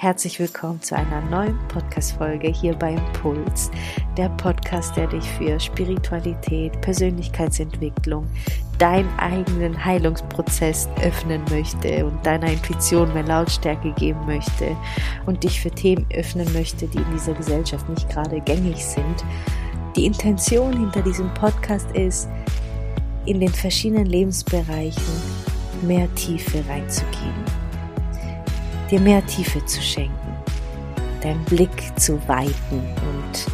Herzlich willkommen zu einer neuen Podcast-Folge hier bei Impuls, der Podcast, der dich für Spiritualität, Persönlichkeitsentwicklung, deinen eigenen Heilungsprozess öffnen möchte und deiner Intuition mehr Lautstärke geben möchte und dich für Themen öffnen möchte, die in dieser Gesellschaft nicht gerade gängig sind. Die Intention hinter diesem Podcast ist, in den verschiedenen Lebensbereichen mehr Tiefe reinzugeben dir mehr Tiefe zu schenken, deinen Blick zu weiten und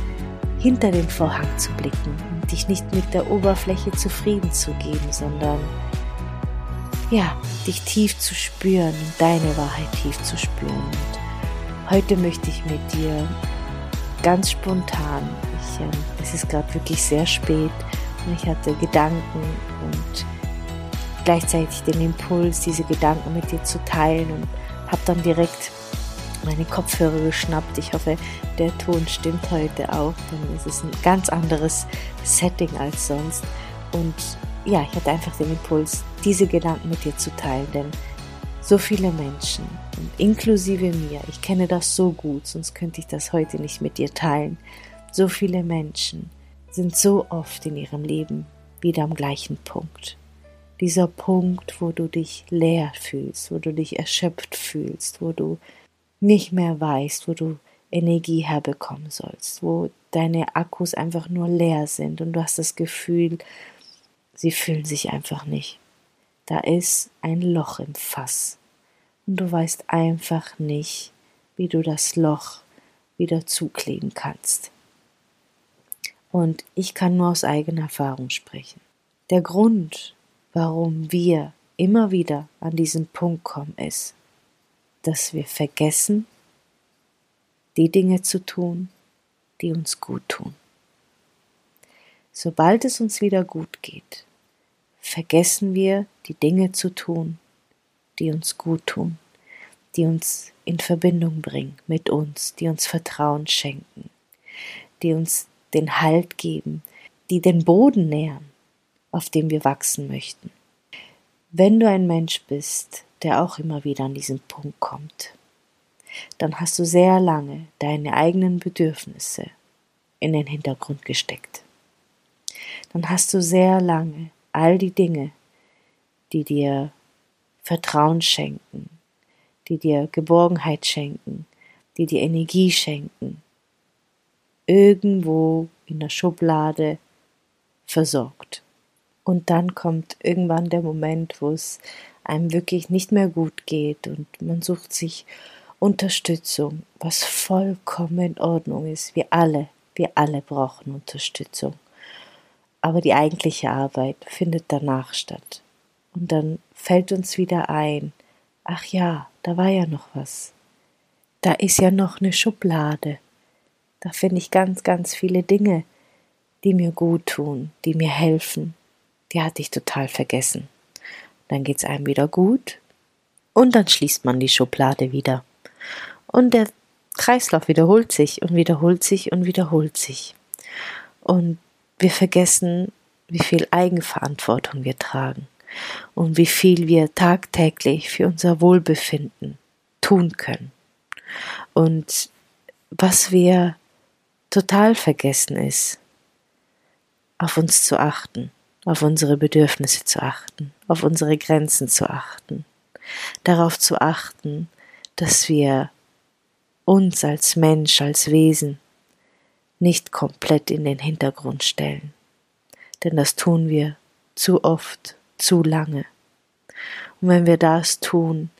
hinter den Vorhang zu blicken und dich nicht mit der Oberfläche zufrieden zu geben, sondern ja, dich tief zu spüren deine Wahrheit tief zu spüren. Und heute möchte ich mit dir ganz spontan, ich, äh, es ist gerade wirklich sehr spät und ich hatte Gedanken und gleichzeitig den Impuls, diese Gedanken mit dir zu teilen und habe dann direkt meine Kopfhörer geschnappt. Ich hoffe, der Ton stimmt heute auch, denn es ist ein ganz anderes Setting als sonst. Und ja, ich hatte einfach den Impuls, diese Gedanken mit dir zu teilen, denn so viele Menschen, inklusive mir, ich kenne das so gut, sonst könnte ich das heute nicht mit dir teilen. So viele Menschen sind so oft in ihrem Leben wieder am gleichen Punkt dieser Punkt, wo du dich leer fühlst, wo du dich erschöpft fühlst, wo du nicht mehr weißt, wo du Energie herbekommen sollst, wo deine Akkus einfach nur leer sind und du hast das Gefühl, sie fühlen sich einfach nicht. Da ist ein Loch im Fass und du weißt einfach nicht, wie du das Loch wieder zukleben kannst. Und ich kann nur aus eigener Erfahrung sprechen. Der Grund, warum wir immer wieder an diesen Punkt kommen, ist, dass wir vergessen, die Dinge zu tun, die uns gut tun. Sobald es uns wieder gut geht, vergessen wir, die Dinge zu tun, die uns gut tun, die uns in Verbindung bringen mit uns, die uns Vertrauen schenken, die uns den Halt geben, die den Boden nähern, auf dem wir wachsen möchten. Wenn du ein Mensch bist, der auch immer wieder an diesen Punkt kommt, dann hast du sehr lange deine eigenen Bedürfnisse in den Hintergrund gesteckt. Dann hast du sehr lange all die Dinge, die dir Vertrauen schenken, die dir Geborgenheit schenken, die dir Energie schenken, irgendwo in der Schublade versorgt. Und dann kommt irgendwann der Moment, wo es einem wirklich nicht mehr gut geht und man sucht sich Unterstützung, was vollkommen in Ordnung ist. Wir alle, wir alle brauchen Unterstützung. Aber die eigentliche Arbeit findet danach statt. Und dann fällt uns wieder ein, ach ja, da war ja noch was. Da ist ja noch eine Schublade. Da finde ich ganz, ganz viele Dinge, die mir gut tun, die mir helfen, die hatte ich total vergessen. Dann geht's einem wieder gut und dann schließt man die Schublade wieder. Und der Kreislauf wiederholt sich und wiederholt sich und wiederholt sich. Und wir vergessen, wie viel Eigenverantwortung wir tragen und wie viel wir tagtäglich für unser Wohlbefinden tun können. Und was wir total vergessen ist, auf uns zu achten auf unsere Bedürfnisse zu achten, auf unsere Grenzen zu achten, darauf zu achten, dass wir uns als Mensch, als Wesen nicht komplett in den Hintergrund stellen. Denn das tun wir zu oft, zu lange. Und wenn wir das tun,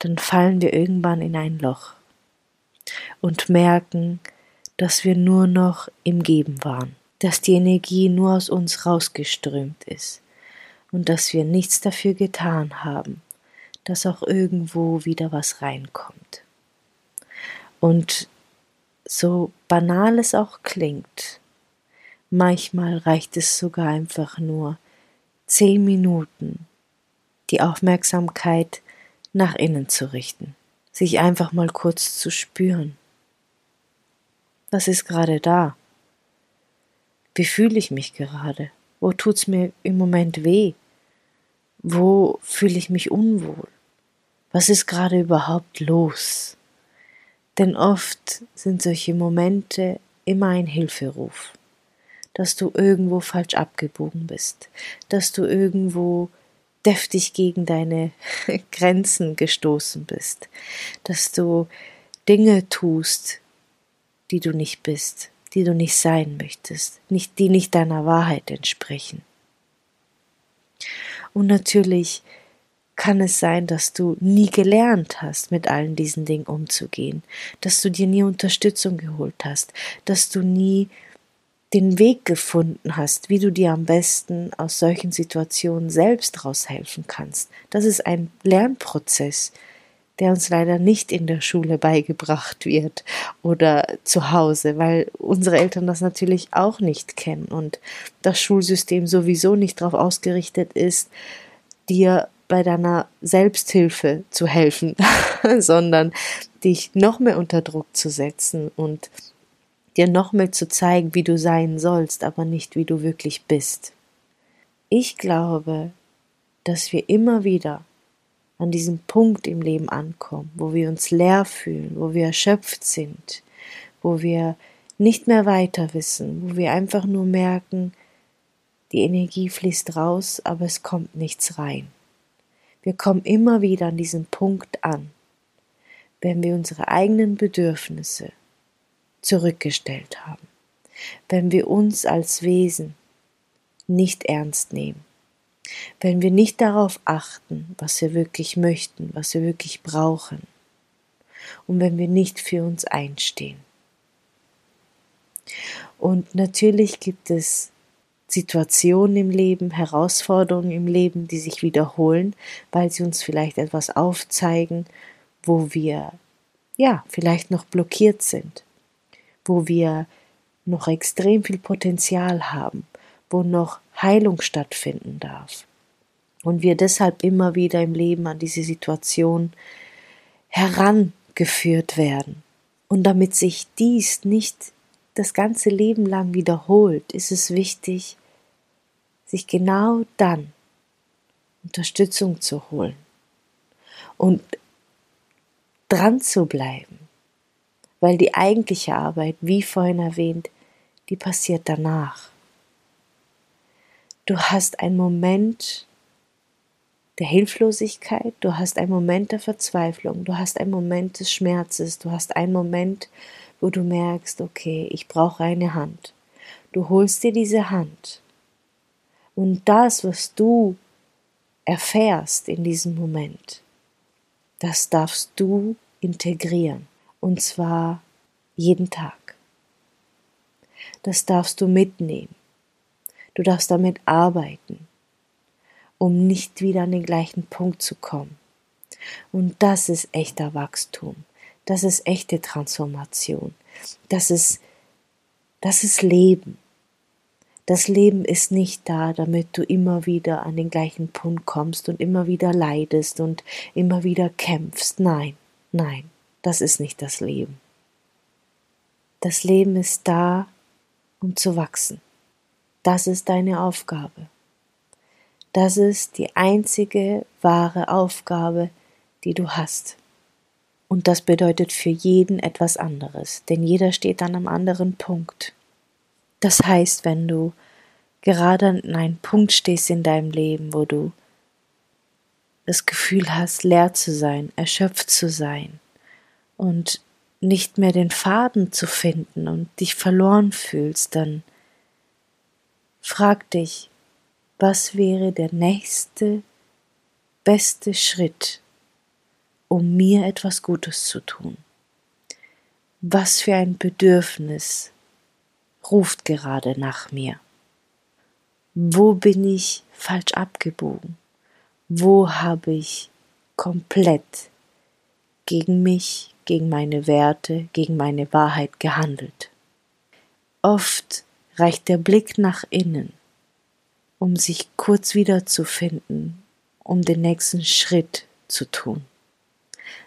dann fallen wir irgendwann in ein Loch und merken, dass wir nur noch im Geben waren dass die Energie nur aus uns rausgeströmt ist und dass wir nichts dafür getan haben, dass auch irgendwo wieder was reinkommt. Und so banal es auch klingt, manchmal reicht es sogar einfach nur zehn Minuten, die Aufmerksamkeit nach innen zu richten, sich einfach mal kurz zu spüren. Was ist gerade da? Wie fühle ich mich gerade? Wo tut's mir im Moment weh? Wo fühle ich mich unwohl? Was ist gerade überhaupt los? Denn oft sind solche Momente immer ein Hilferuf, dass du irgendwo falsch abgebogen bist, dass du irgendwo deftig gegen deine Grenzen gestoßen bist, dass du Dinge tust, die du nicht bist, die du nicht sein möchtest, nicht, die nicht deiner Wahrheit entsprechen. Und natürlich kann es sein, dass du nie gelernt hast, mit allen diesen Dingen umzugehen, dass du dir nie Unterstützung geholt hast, dass du nie den Weg gefunden hast, wie du dir am besten aus solchen Situationen selbst raushelfen kannst. Das ist ein Lernprozess, der uns leider nicht in der Schule beigebracht wird oder zu Hause, weil unsere Eltern das natürlich auch nicht kennen und das Schulsystem sowieso nicht darauf ausgerichtet ist, dir bei deiner Selbsthilfe zu helfen, sondern dich noch mehr unter Druck zu setzen und dir noch mehr zu zeigen, wie du sein sollst, aber nicht wie du wirklich bist. Ich glaube, dass wir immer wieder an diesem Punkt im Leben ankommen, wo wir uns leer fühlen, wo wir erschöpft sind, wo wir nicht mehr weiter wissen, wo wir einfach nur merken, die Energie fließt raus, aber es kommt nichts rein. Wir kommen immer wieder an diesen Punkt an, wenn wir unsere eigenen Bedürfnisse zurückgestellt haben, wenn wir uns als Wesen nicht ernst nehmen, wenn wir nicht darauf achten, was wir wirklich möchten, was wir wirklich brauchen, und wenn wir nicht für uns einstehen. Und natürlich gibt es Situationen im Leben, Herausforderungen im Leben, die sich wiederholen, weil sie uns vielleicht etwas aufzeigen, wo wir ja vielleicht noch blockiert sind, wo wir noch extrem viel Potenzial haben, wo noch Heilung stattfinden darf. Und wir deshalb immer wieder im Leben an diese Situation herangeführt werden. Und damit sich dies nicht das ganze Leben lang wiederholt, ist es wichtig, sich genau dann Unterstützung zu holen und dran zu bleiben, weil die eigentliche Arbeit, wie vorhin erwähnt, die passiert danach. Du hast einen Moment der Hilflosigkeit, du hast einen Moment der Verzweiflung, du hast einen Moment des Schmerzes, du hast einen Moment, wo du merkst, okay, ich brauche eine Hand. Du holst dir diese Hand und das, was du erfährst in diesem Moment, das darfst du integrieren. Und zwar jeden Tag. Das darfst du mitnehmen. Du darfst damit arbeiten, um nicht wieder an den gleichen Punkt zu kommen. Und das ist echter Wachstum. Das ist echte Transformation. Das ist, das ist Leben. Das Leben ist nicht da, damit du immer wieder an den gleichen Punkt kommst und immer wieder leidest und immer wieder kämpfst. Nein, nein, das ist nicht das Leben. Das Leben ist da, um zu wachsen. Das ist deine Aufgabe. Das ist die einzige wahre Aufgabe, die du hast. Und das bedeutet für jeden etwas anderes, denn jeder steht an einem anderen Punkt. Das heißt, wenn du gerade an einem Punkt stehst in deinem Leben, wo du das Gefühl hast, leer zu sein, erschöpft zu sein und nicht mehr den Faden zu finden und dich verloren fühlst, dann frag dich, was wäre der nächste beste Schritt, um mir etwas Gutes zu tun? Was für ein Bedürfnis ruft gerade nach mir. Wo bin ich falsch abgebogen? Wo habe ich komplett gegen mich, gegen meine Werte, gegen meine Wahrheit gehandelt? Oft reicht der Blick nach innen, um sich kurz wiederzufinden, um den nächsten Schritt zu tun.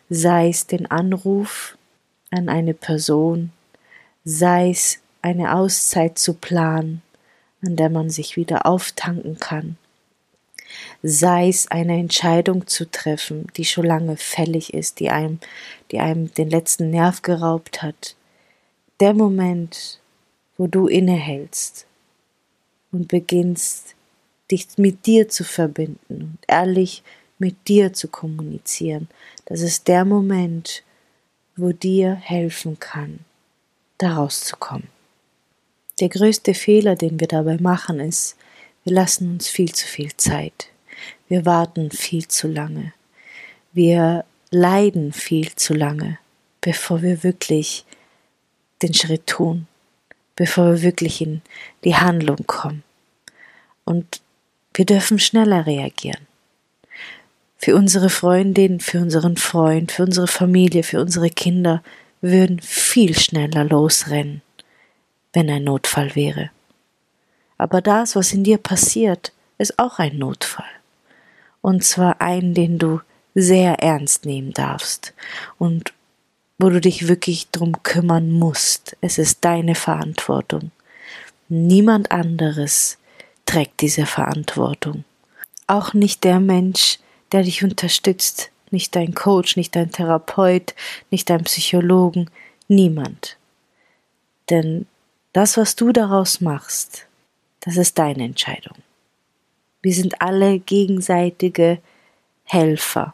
Sei es den Anruf an eine Person, sei es eine Auszeit zu planen, an der man sich wieder auftanken kann. sei es eine Entscheidung zu treffen, die schon lange fällig ist, die einem, die einem den letzten Nerv geraubt hat. Der Moment, wo du innehältst und beginnst, dich mit dir zu verbinden und ehrlich mit dir zu kommunizieren, das ist der Moment, wo dir helfen kann, da rauszukommen. Der größte Fehler, den wir dabei machen, ist, wir lassen uns viel zu viel Zeit. Wir warten viel zu lange. Wir leiden viel zu lange, bevor wir wirklich den Schritt tun, bevor wir wirklich in die Handlung kommen. Und wir dürfen schneller reagieren. Für unsere Freundin, für unseren Freund, für unsere Familie, für unsere Kinder würden viel schneller losrennen, wenn ein Notfall wäre. Aber das, was in dir passiert, ist auch ein Notfall. Und zwar einen, den du sehr ernst nehmen darfst und wo du dich wirklich drum kümmern musst. Es ist deine Verantwortung. Niemand anderes trägt diese Verantwortung. Auch nicht der Mensch, der dich unterstützt, nicht dein Coach, nicht dein Therapeut, nicht dein Psychologen, niemand. Denn das, was du daraus machst, das ist deine Entscheidung. Wir sind alle gegenseitige Helfer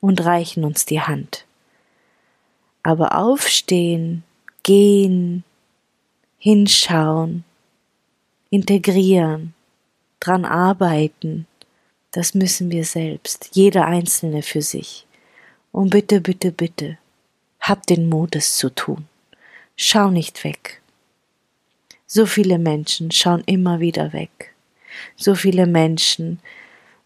und reichen uns die Hand. Aber aufstehen, gehen, hinschauen, integrieren, dran arbeiten, das müssen wir selbst, jeder Einzelne für sich. Und bitte, bitte, bitte, hab den Mut, es zu tun. Schau nicht weg. So viele Menschen schauen immer wieder weg. So viele Menschen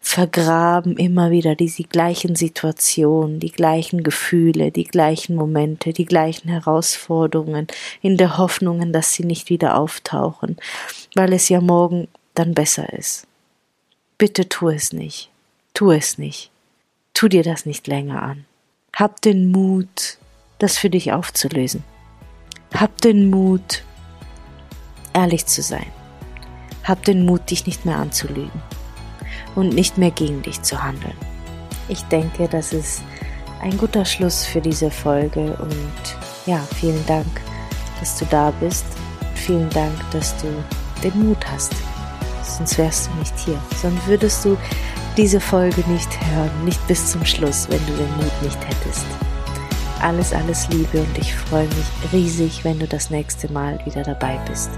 vergraben immer wieder diese gleichen Situationen, die gleichen Gefühle, die gleichen Momente, die gleichen Herausforderungen, in der Hoffnung, dass sie nicht wieder auftauchen, weil es ja morgen dann besser ist. Bitte tu es nicht. Tu es nicht. Tu dir das nicht länger an. Hab den Mut, das für dich aufzulösen. Hab den Mut, ehrlich zu sein. Hab den Mut, dich nicht mehr anzulügen und nicht mehr gegen dich zu handeln. Ich denke, das ist ein guter Schluss für diese Folge und ja, vielen Dank, dass du da bist. Vielen Dank, dass du den Mut hast sonst wärst du nicht hier. Sonst würdest du diese Folge nicht hören, nicht bis zum Schluss, wenn du den Mut nicht hättest. Alles, alles Liebe und ich freue mich riesig, wenn du das nächste Mal wieder dabei bist.